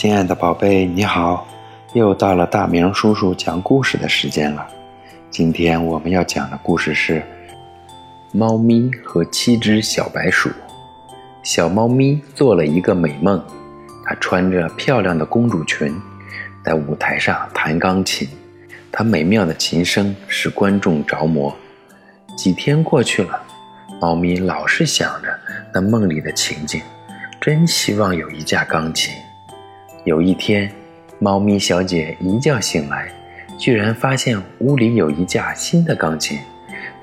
亲爱的宝贝，你好！又到了大明叔叔讲故事的时间了。今天我们要讲的故事是《猫咪和七只小白鼠》。小猫咪做了一个美梦，它穿着漂亮的公主裙，在舞台上弹钢琴。它美妙的琴声使观众着魔。几天过去了，猫咪老是想着那梦里的情景，真希望有一架钢琴。有一天，猫咪小姐一觉醒来，居然发现屋里有一架新的钢琴，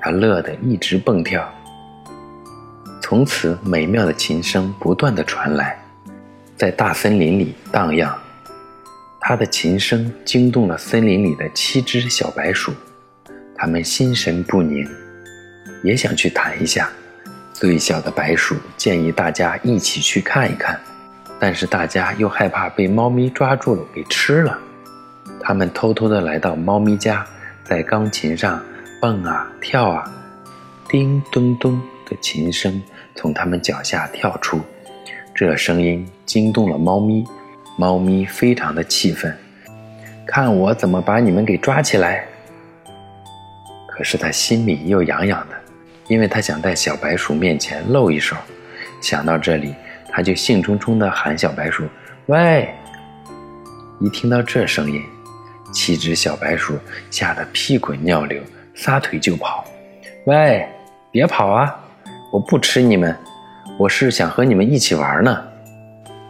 她乐得一直蹦跳。从此，美妙的琴声不断的传来，在大森林里荡漾。她的琴声惊动了森林里的七只小白鼠，它们心神不宁，也想去弹一下。最小的白鼠建议大家一起去看一看。但是大家又害怕被猫咪抓住了给吃了，他们偷偷的来到猫咪家，在钢琴上蹦啊跳啊，叮咚咚的琴声从他们脚下跳出，这声音惊动了猫咪，猫咪非常的气愤，看我怎么把你们给抓起来！可是他心里又痒痒的，因为他想在小白鼠面前露一手，想到这里。他就兴冲冲地喊小白鼠：“喂！”一听到这声音，七只小白鼠吓得屁滚尿流，撒腿就跑。“喂，别跑啊！我不吃你们，我是想和你们一起玩呢。”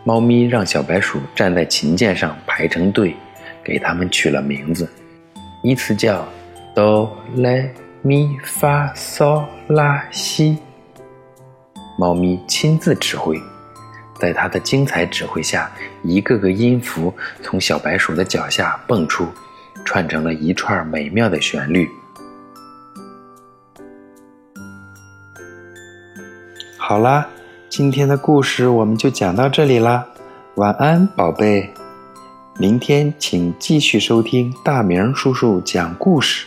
猫咪让小白鼠站在琴键上排成队，给它们取了名字，依次叫哆来咪发嗦拉西。猫咪亲自指挥。在他的精彩指挥下，一个个音符从小白鼠的脚下蹦出，串成了一串美妙的旋律。好啦，今天的故事我们就讲到这里啦，晚安，宝贝。明天请继续收听大明叔叔讲故事。